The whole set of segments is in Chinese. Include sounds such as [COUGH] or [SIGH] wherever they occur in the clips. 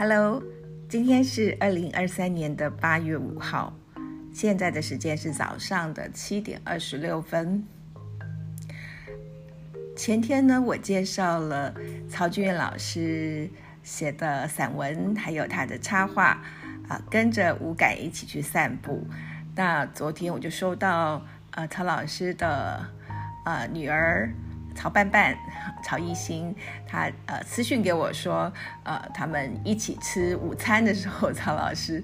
Hello，今天是二零二三年的八月五号，现在的时间是早上的七点二十六分。前天呢，我介绍了曹俊老师写的散文，还有他的插画啊，跟着无感一起去散步。那昨天我就收到呃曹老师的呃女儿。曹伴伴、曹艺兴，他呃私讯给我说，呃，他们一起吃午餐的时候，[LAUGHS] 曹老师，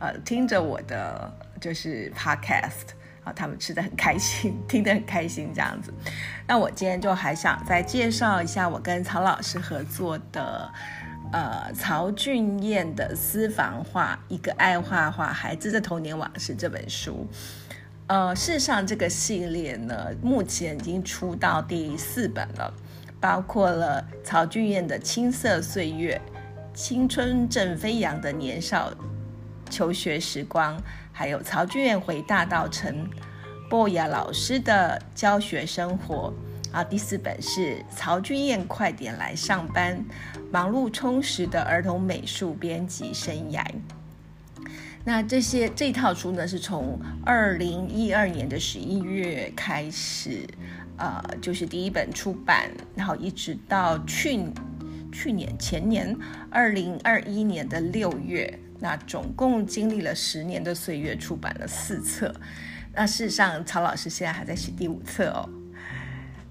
呃，听着我的就是 podcast，啊，他们吃的很开心，[LAUGHS] 听得很开心这样子。那我今天就还想再介绍一下我跟曹老师合作的，呃，曹俊彦的私房画《一个爱画画孩子的童年往事》这本书。呃，事实上，这个系列呢，目前已经出到第四本了，包括了曹俊彦的青涩岁月、青春正飞扬的年少求学时光，还有曹俊彦回大道城、博雅老师的教学生活。啊，第四本是曹俊彦快点来上班，忙碌充实的儿童美术编辑生涯。那这些这套书呢，是从二零一二年的十一月开始，呃，就是第一本出版，然后一直到去去年前年二零二一年的六月，那总共经历了十年的岁月，出版了四册。那事实上，曹老师现在还在写第五册哦。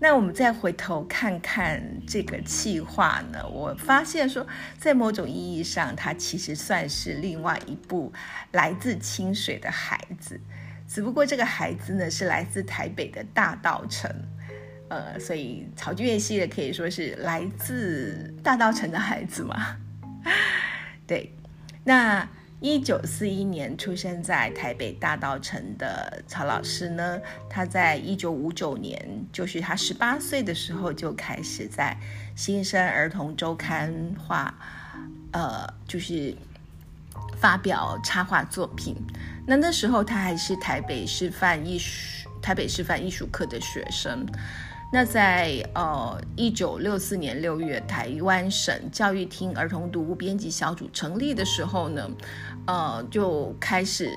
那我们再回头看看这个计划呢？我发现说，在某种意义上，它其实算是另外一部来自清水的孩子，只不过这个孩子呢是来自台北的大道城，呃，所以曹俊彦系列可以说是来自大道城的孩子嘛。[LAUGHS] 对，那。一九四一年出生在台北大道城的曹老师呢，他在一九五九年，就是他十八岁的时候就开始在新生儿童周刊画，呃，就是发表插画作品。那那时候他还是台北师范艺术台北师范艺术科的学生。那在呃一九六四年六月，台湾省教育厅儿童读物编辑小组成立的时候呢，呃就开始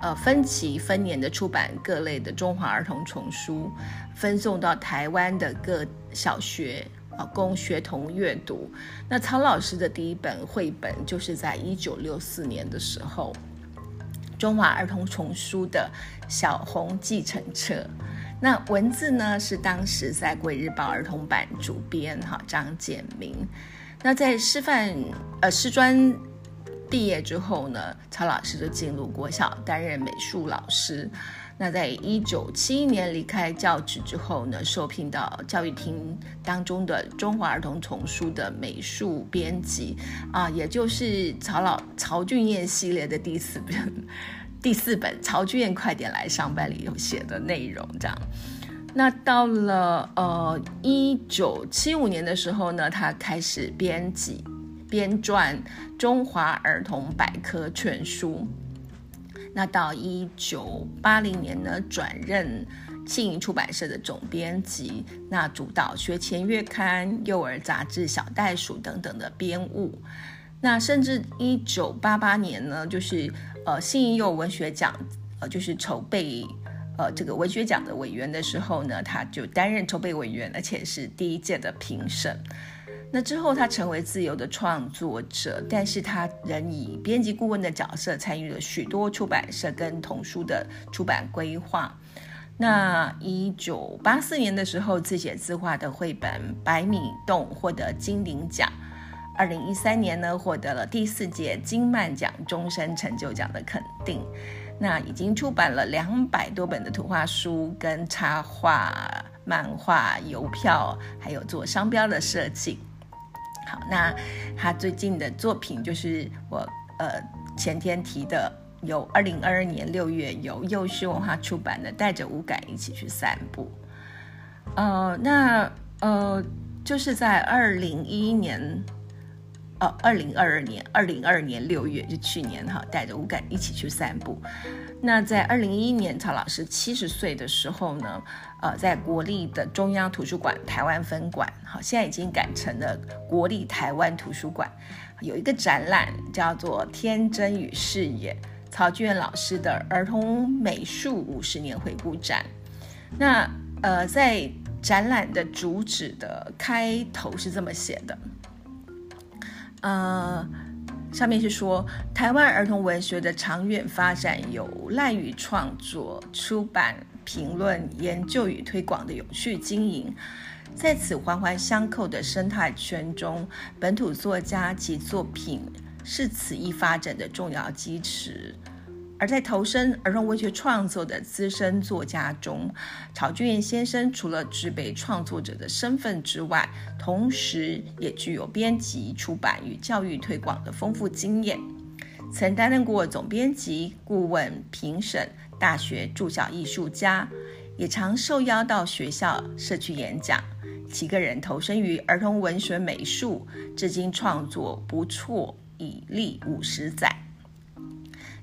呃分期分年的出版各类的中华儿童丛书，分送到台湾的各小学啊供学童阅读。那曹老师的第一本绘本就是在一九六四年的时候，中华儿童丛书的小红继承册。那文字呢是当时在《贵日报》儿童版主编哈张建明。那在师范呃师专毕业之后呢，曹老师就进入国小担任美术老师。那在一九七一年离开教职之后呢，受聘到教育厅当中的中华儿童丛书的美术编辑啊，也就是曹老曹俊彦系列的第四本。[LAUGHS] 第四本曹俊彦快点来上班里有写的内容，这样。那到了呃一九七五年的时候呢，他开始编辑编撰《中华儿童百科全书》。那到一九八零年呢，转任信盈出版社的总编辑，那主导学前月刊、幼儿杂志《小袋鼠》等等的编务。那甚至一九八八年呢，就是呃新一幼文学奖，呃就是筹备呃这个文学奖的委员的时候呢，他就担任筹备委员，而且是第一届的评审。那之后他成为自由的创作者，但是他仍以编辑顾问的角色参与了许多出版社跟童书的出版规划。那一九八四年的时候，自写自画的绘本《百米洞》获得金鼎奖。二零一三年呢，获得了第四届金漫奖终身成就奖的肯定。那已经出版了两百多本的图画书、跟插画、漫画、邮票，还有做商标的设计。好，那他最近的作品就是我呃前天提的，由二零二二年六月由幼师文化出版的《带着五感一起去散步》。呃，那呃就是在二零一一年。呃，二零二二年，二零二二年六月，就去年哈，带着五感一起去散步。那在二零一一年，曹老师七十岁的时候呢，呃，在国立的中央图书馆台湾分馆，好，现在已经改成了国立台湾图书馆，有一个展览叫做《天真与视野》，曹俊元老师的儿童美术五十年回顾展。那呃，在展览的主旨的开头是这么写的。呃，上面是说，台湾儿童文学的长远发展有赖于创作、出版、评论、研究与推广的有序经营，在此环环相扣的生态圈中，本土作家及作品是此一发展的重要基石。而在投身儿童文学创作的资深作家中，曹俊彦先生除了具备创作者的身份之外，同时也具有编辑、出版与教育推广的丰富经验。曾担任过总编辑、顾问、评审、大学驻校艺术家，也常受邀到学校、社区演讲。其个人投身于儿童文学美术，至今创作不辍，已历五十载。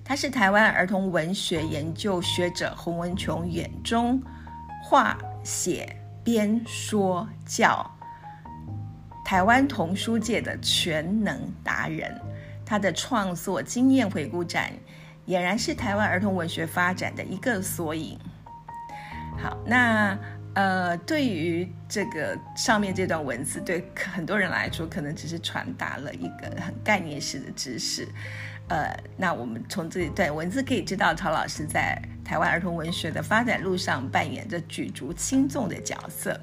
他是台湾儿童文学研究学者洪文琼眼中画、写、编、说、教台湾童书界的全能达人。他的创作经验回顾展，俨然是台湾儿童文学发展的一个缩影。好，那呃，对于这个上面这段文字，对很多人来说，可能只是传达了一个很概念式的知识。呃，那我们从这一段文字可以知道，曹老师在台湾儿童文学的发展路上扮演着举足轻重的角色。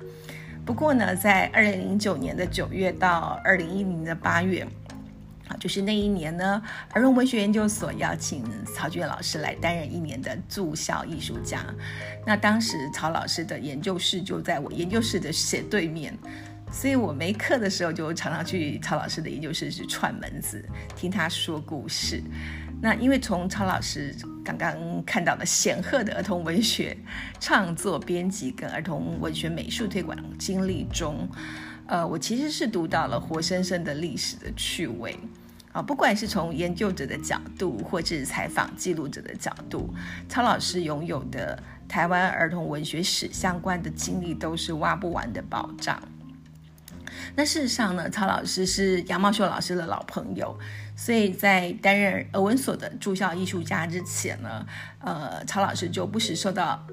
不过呢，在二零零九年的九月到二零一零年的八月，就是那一年呢，儿童文学研究所邀请曹俊老师来担任一年的驻校艺术家。那当时曹老师的研究室就在我研究室的斜对面。所以我没课的时候，就常常去曹老师的研究室去串门子，听他说故事。那因为从曹老师刚刚看到的显赫的儿童文学创作、编辑跟儿童文学美术推广经历中，呃，我其实是读到了活生生的历史的趣味啊。不管是从研究者的角度，或是采访记录者的角度，曹老师拥有的台湾儿童文学史相关的经历，都是挖不完的宝藏。那事实上呢，曹老师是杨茂秀老师的老朋友，所以在担任俄文所的驻校艺术家之前呢，呃，曹老师就不时受到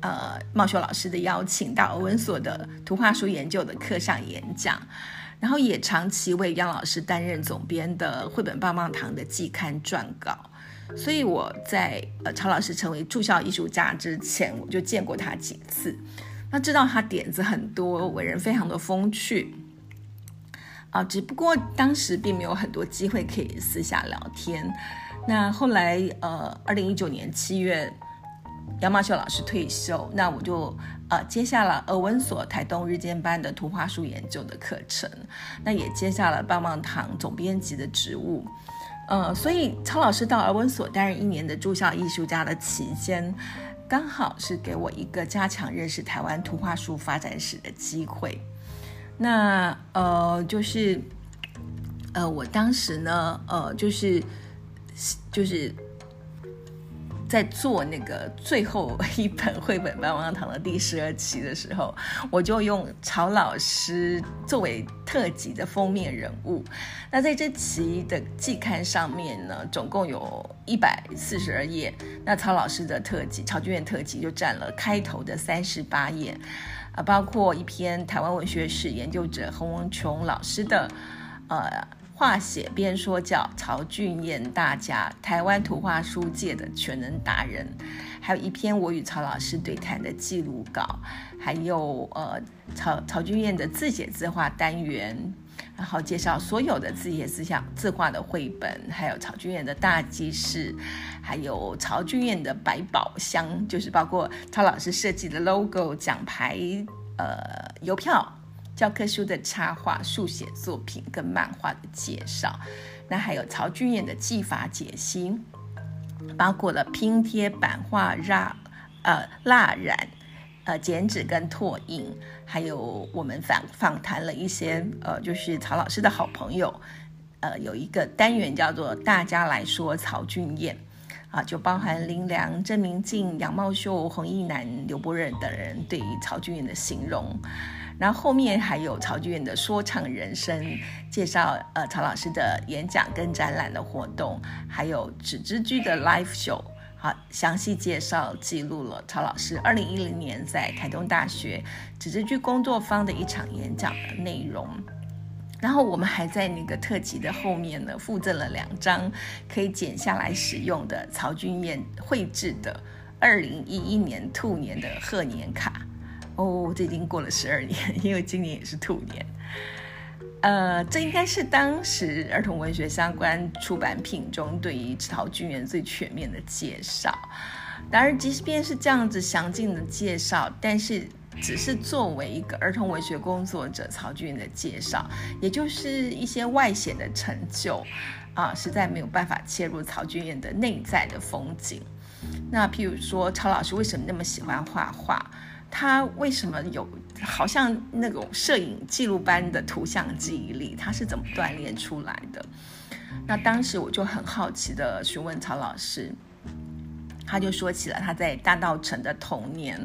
呃茂秀老师的邀请到俄文所的图画书研究的课上演讲，然后也长期为杨老师担任总编的绘本棒棒糖的季刊撰稿，所以我在呃曹老师成为驻校艺术家之前，我就见过他几次，那知道他点子很多，为人非常的风趣。啊，只不过当时并没有很多机会可以私下聊天。那后来，呃，二零一九年七月，杨茂秀老师退休，那我就呃接下了俄文所台东日间班的图画书研究的课程，那也接下了棒棒糖总编辑的职务。呃，所以曹老师到儿文所担任一年的驻校艺术家的期间，刚好是给我一个加强认识台湾图画书发展史的机会。那呃，就是，呃，我当时呢，呃，就是，就是在做那个最后一本绘本棒棒糖的第十二期的时候，我就用曹老师作为特辑的封面人物。那在这期的季刊上面呢，总共有一百四十二页，那曹老师的特辑，曹剧院特辑就占了开头的三十八页。啊，包括一篇台湾文学史研究者洪文琼老师的，呃，画写编说教曹俊彦大家台湾图画书界的全能达人，还有一篇我与曹老师对谈的记录稿，还有呃曹曹俊彦的自写自画单元，然后介绍所有的自写自想自画的绘本，还有曹俊彦的大记事，还有曹俊彦的百宝箱，就是包括曹老师设计的 logo、奖牌、呃邮票、教科书的插画、速写作品跟漫画的介绍。那还有曹俊彦的技法解析，包括了拼贴、版画、蜡呃蜡染、呃剪纸跟拓印，还有我们访访谈了一些呃就是曹老师的好朋友。呃有一个单元叫做“大家来说曹俊彦”，啊，就包含林良、郑明镜、杨茂秀、洪义南、刘伯仁等人对于曹俊彦的形容。然后后面还有曹俊彦的说唱人生介绍，呃，曹老师的演讲跟展览的活动，还有纸之居的 live show，好，详细介绍记录了曹老师二零一零年在台东大学纸之居工作坊的一场演讲的内容。然后我们还在那个特辑的后面呢，附赠了两张可以剪下来使用的曹俊彦绘制的二零一一年兔年的贺年卡。哦，这已经过了十二年，因为今年也是兔年。呃，这应该是当时儿童文学相关出版品中对于曹俊元最全面的介绍。当然，即便是这样子详尽的介绍，但是只是作为一个儿童文学工作者曹俊元的介绍，也就是一些外显的成就啊，实在没有办法切入曹俊元的内在的风景。那譬如说，曹老师为什么那么喜欢画画？他为什么有好像那种摄影记录般的图像记忆力？他是怎么锻炼出来的？那当时我就很好奇的询问曹老师，他就说起了他在大道城的童年。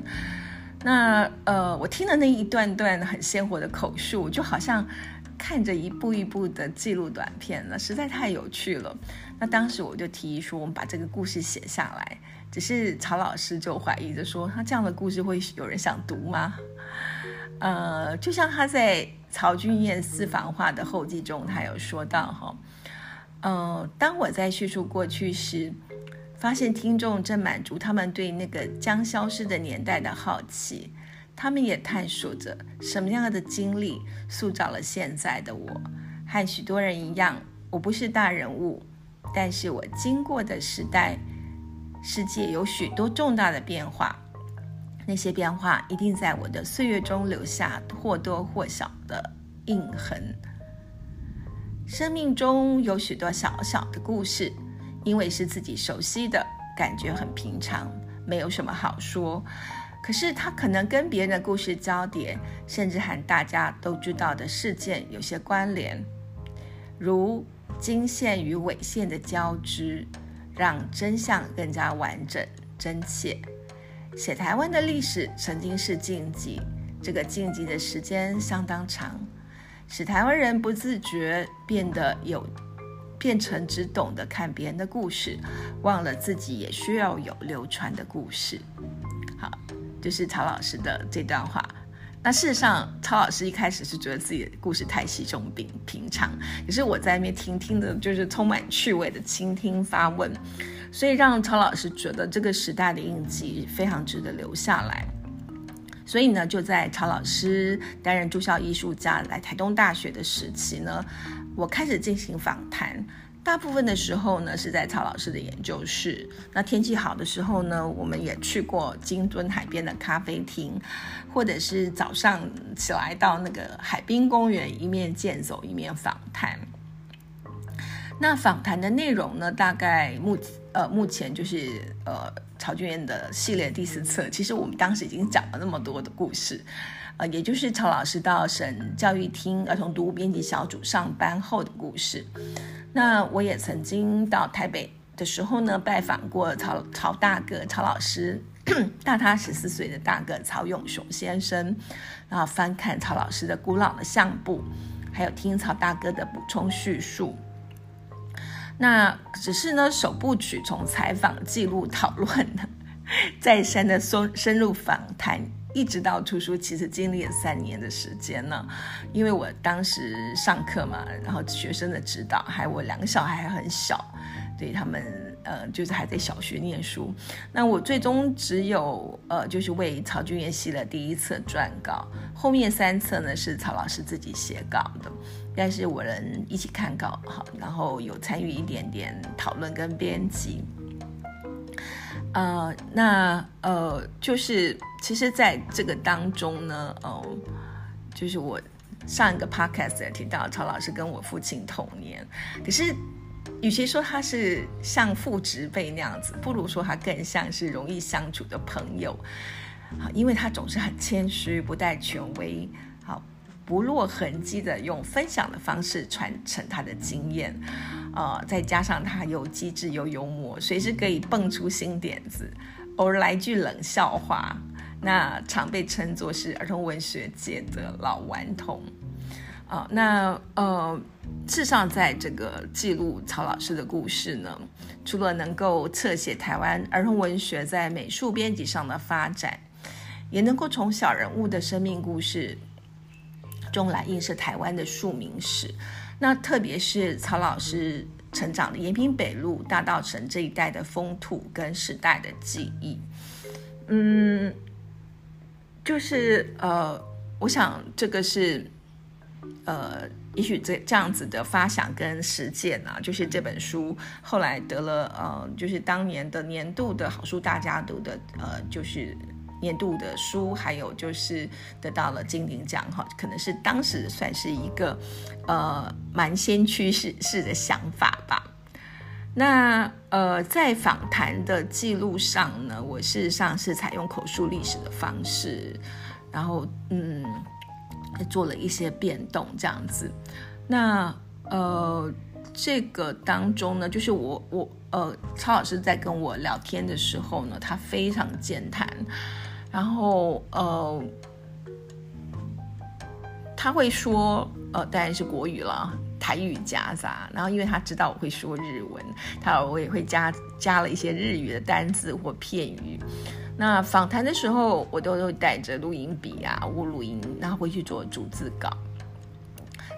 那呃，我听了那一段段很鲜活的口述，就好像看着一步一步的记录短片了，实在太有趣了。那当时我就提议说，我们把这个故事写下来。只是曹老师就怀疑着说，他这样的故事会有人想读吗？呃，就像他在曹俊彦私房话的后记中，他有说到哈，呃，当我在叙述过去时，发现听众正满足他们对那个将消失的年代的好奇，他们也探索着什么样的经历塑造了现在的我。和许多人一样，我不是大人物，但是我经过的时代。世界有许多重大的变化，那些变化一定在我的岁月中留下或多或少的印痕。生命中有许多小小的故事，因为是自己熟悉的，感觉很平常，没有什么好说。可是它可能跟别人的故事交叠，甚至和大家都知道的事件有些关联，如经线与纬线的交织。让真相更加完整、真切。写台湾的历史曾经是禁忌，这个禁忌的时间相当长，使台湾人不自觉变得有，变成只懂得看别人的故事，忘了自己也需要有流传的故事。好，就是曹老师的这段话。那事实上，曹老师一开始是觉得自己的故事太稀松平平常，可是我在那边听听的，就是充满趣味的倾听发问，所以让曹老师觉得这个时代的印记非常值得留下来。所以呢，就在曹老师担任住校艺术家来台东大学的时期呢，我开始进行访谈。大部分的时候呢，是在曹老师的研究室。那天气好的时候呢，我们也去过金樽海边的咖啡厅，或者是早上起来到那个海滨公园，一面健走一面访谈。那访谈的内容呢，大概目呃目前就是呃曹俊彦的系列第四册。其实我们当时已经讲了那么多的故事，呃，也就是曹老师到省教育厅儿童读物编辑小组上班后的故事。那我也曾经到台北的时候呢，拜访过曹曹大哥曹老师，大他十四岁的大哥曹永雄先生，然后翻看曹老师的古老的相簿，还有听曹大哥的补充叙述。那只是呢，首部曲从采访、记录、讨论，[LAUGHS] 再三的深深入访谈。一直到出书，其实经历了三年的时间呢。因为我当时上课嘛，然后学生的指导，还有我两个小孩还很小，对他们呃就是还在小学念书。那我最终只有呃就是为曹俊彦写了第一册撰稿，后面三册呢是曹老师自己写稿的，但是我能一起看稿哈，然后有参与一点点讨论跟编辑。呃，那呃，就是其实，在这个当中呢，哦，就是我上一个 podcast 也提到，曹老师跟我父亲同年，可是与其说他是像父执辈那样子，不如说他更像是容易相处的朋友，因为他总是很谦虚，不带权威，不落痕迹的用分享的方式传承他的经验，呃，再加上他又机智又幽默，随时可以蹦出新点子，偶尔来句冷笑话，那常被称作是儿童文学界的老顽童。啊，那呃，事实上，在这个记录曹老师的故事呢，除了能够侧写台湾儿童文学在美术编辑上的发展，也能够从小人物的生命故事中来映射台湾的庶民史。那特别是曹老师成长的延平北路、大道城这一带的风土跟时代的记忆，嗯，就是呃，我想这个是。呃，也许这这样子的发想跟实践啊，就是这本书后来得了呃，就是当年的年度的好书大家读的呃，就是年度的书，还有就是得到了金鼎奖哈，可能是当时算是一个呃蛮先驱式式的想法吧。那呃，在访谈的记录上呢，我事实上是采用口述历史的方式，然后嗯。做了一些变动，这样子。那呃，这个当中呢，就是我我呃，曹老师在跟我聊天的时候呢，他非常健谈，然后呃，他会说呃，当然是国语了，台语夹杂。然后因为他知道我会说日文，他我也会加加了一些日语的单字或片语。那访谈的时候，我都会带着录音笔啊，我录音，然后回去做逐字稿。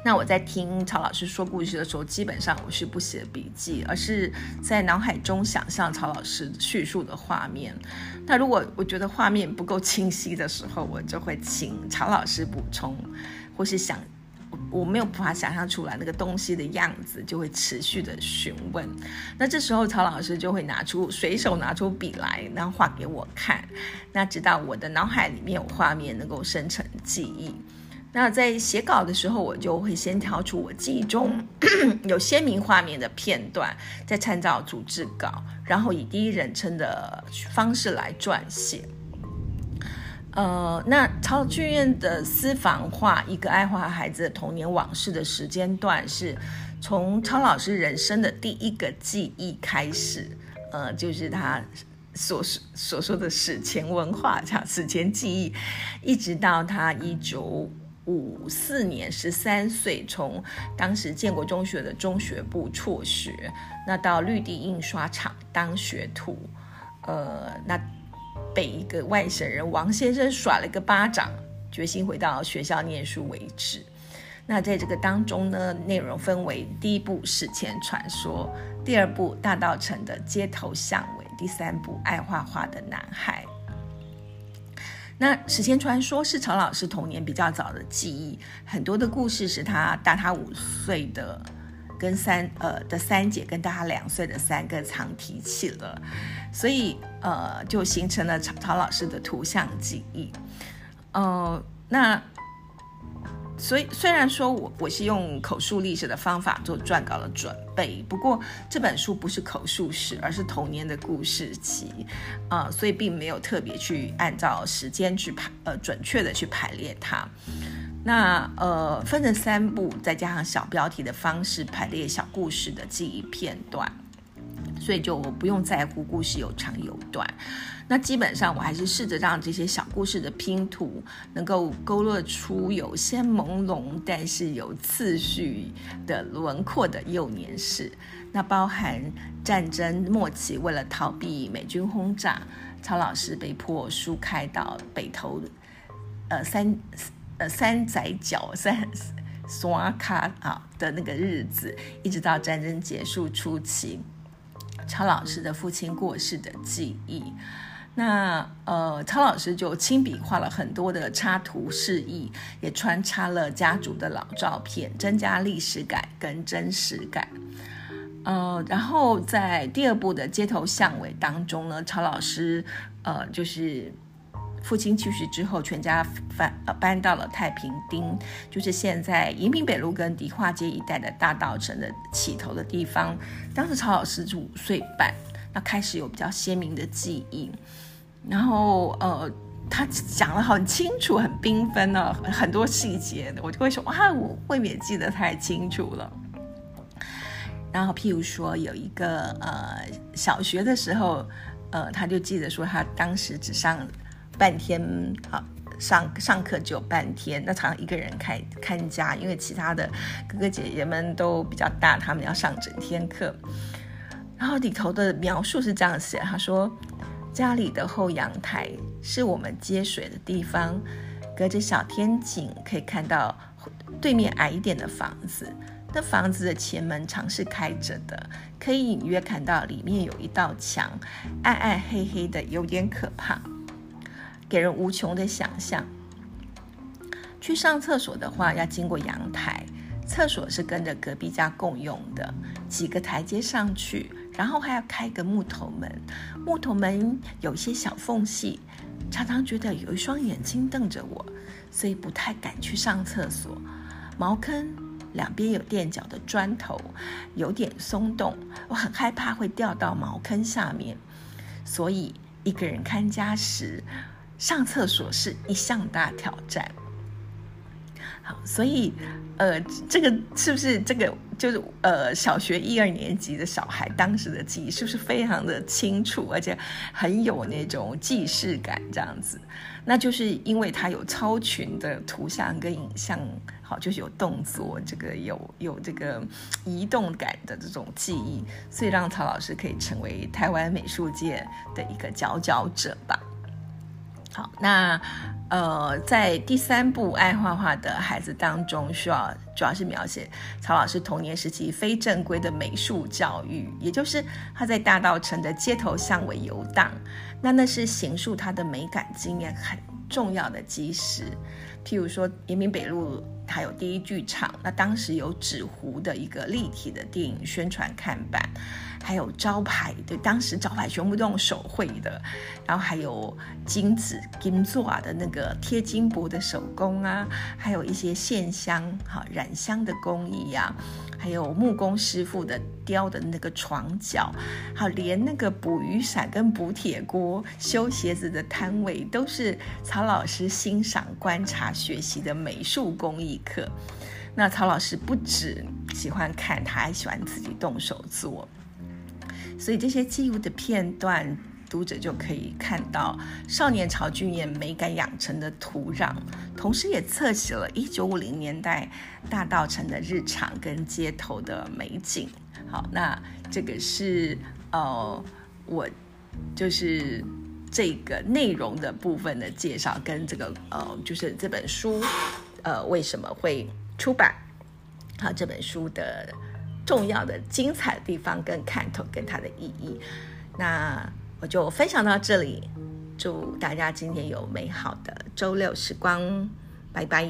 那我在听曹老师说故事的时候，基本上我是不写笔记，而是在脑海中想象曹老师叙述的画面。那如果我觉得画面不够清晰的时候，我就会请曹老师补充，或是想。我没有办法想象出来那个东西的样子，就会持续的询问。那这时候曹老师就会拿出随手拿出笔来，然后画给我看。那直到我的脑海里面有画面能够生成记忆。那在写稿的时候，我就会先挑出我记忆中 [CLEARS THROAT] 有鲜明画面的片段，再参照主制稿，然后以第一人称的方式来撰写。呃，那曹剧院的私房话一个爱画孩子的童年往事的时间段，是从曹老师人生的第一个记忆开始，呃，就是他所所说的史前文化，叫史前记忆，一直到他一九五四年十三岁，从当时建国中学的中学部辍学，那到绿地印刷厂当学徒，呃，那。被一个外省人王先生甩了个巴掌，决心回到学校念书为止。那在这个当中呢，内容分为第一部史前传说，第二部大道城的街头巷尾，第三部爱画画的男孩。那史前传说是曹老师童年比较早的记忆，很多的故事是他大他五岁的。跟三呃的三姐跟大他两岁的三个常提起了，所以呃就形成了曹曹老师的图像记忆，呃那所以虽然说我我是用口述历史的方法做撰稿的准备，不过这本书不是口述史，而是童年的故事集啊，所以并没有特别去按照时间去排呃准确的去排列它。那呃，分成三部，再加上小标题的方式排列小故事的记忆片段，所以就我不用在乎故事有长有短。那基本上我还是试着让这些小故事的拼图能够勾勒出有些朦胧，但是有次序的轮廓的幼年史。那包含战争末期，为了逃避美军轰炸，曹老师被迫疏开到北投，呃三。呃，三仔脚三刷卡啊的那个日子，一直到战争结束初期，曹老师的父亲过世的记忆。那呃，曹老师就亲笔画了很多的插图示意，也穿插了家族的老照片，增加历史感跟真实感。呃，然后在第二部的街头巷尾当中呢，曹老师呃就是。父亲去世之后，全家搬呃搬到了太平町，就是现在延平北路跟迪化街一带的大道城的起头的地方。当时曹老师是五岁半，那开始有比较鲜明的记忆。然后呃，他讲的很清楚，很缤纷哦，很多细节的，我就会说哇，我未免记得太清楚了。然后，譬如说有一个呃，小学的时候，呃，他就记得说他当时只上半天啊，上上课只有半天，那常常一个人看看家，因为其他的哥哥姐姐们都比较大，他们要上整天课。然后里头的描述是这样写，他说。家里的后阳台是我们接水的地方，隔着小天井可以看到对面矮一点的房子。那房子的前门常是开着的，可以隐约看到里面有一道墙，暗暗黑黑的，有点可怕，给人无穷的想象。去上厕所的话，要经过阳台，厕所是跟着隔壁家共用的，几个台阶上去。然后还要开个木头门，木头门有些小缝隙，常常觉得有一双眼睛瞪着我，所以不太敢去上厕所。茅坑两边有垫脚的砖头，有点松动，我很害怕会掉到茅坑下面，所以一个人看家时，上厕所是一项大挑战。好，所以，呃，这个是不是这个就是呃小学一二年级的小孩当时的记忆是不是非常的清楚，而且很有那种既视感这样子？那就是因为他有超群的图像跟影像，好，就是有动作，这个有有这个移动感的这种记忆，所以让曹老师可以成为台湾美术界的一个佼佼者吧。好，那呃，在第三部《爱画画的孩子》当中，需要主要是描写曹老师童年时期非正规的美术教育，也就是他在大道城的街头巷尾游荡，那那是形塑他的美感经验很重要的基石。譬如说，延平北路还有第一剧场，那当时有纸糊的一个立体的电影宣传看板。还有招牌，对，当时招牌全部都用手绘的，然后还有金子金做的那个贴金箔的手工啊，还有一些线香哈染香的工艺啊，还有木工师傅的雕的那个床脚，好，连那个捕雨伞跟补铁锅、修鞋子的摊位，都是曹老师欣赏、观察、学习的美术工艺课。那曹老师不止喜欢看，他还喜欢自己动手做。所以这些记录的片段，读者就可以看到少年潮俊彦美感养成的土壤，同时也侧写了一九五零年代大道城的日常跟街头的美景。好，那这个是呃我就是这个内容的部分的介绍，跟这个呃就是这本书呃为什么会出版，好这本书的。重要的、精彩的地方跟看头跟它的意义，那我就分享到这里。祝大家今天有美好的周六时光，拜拜。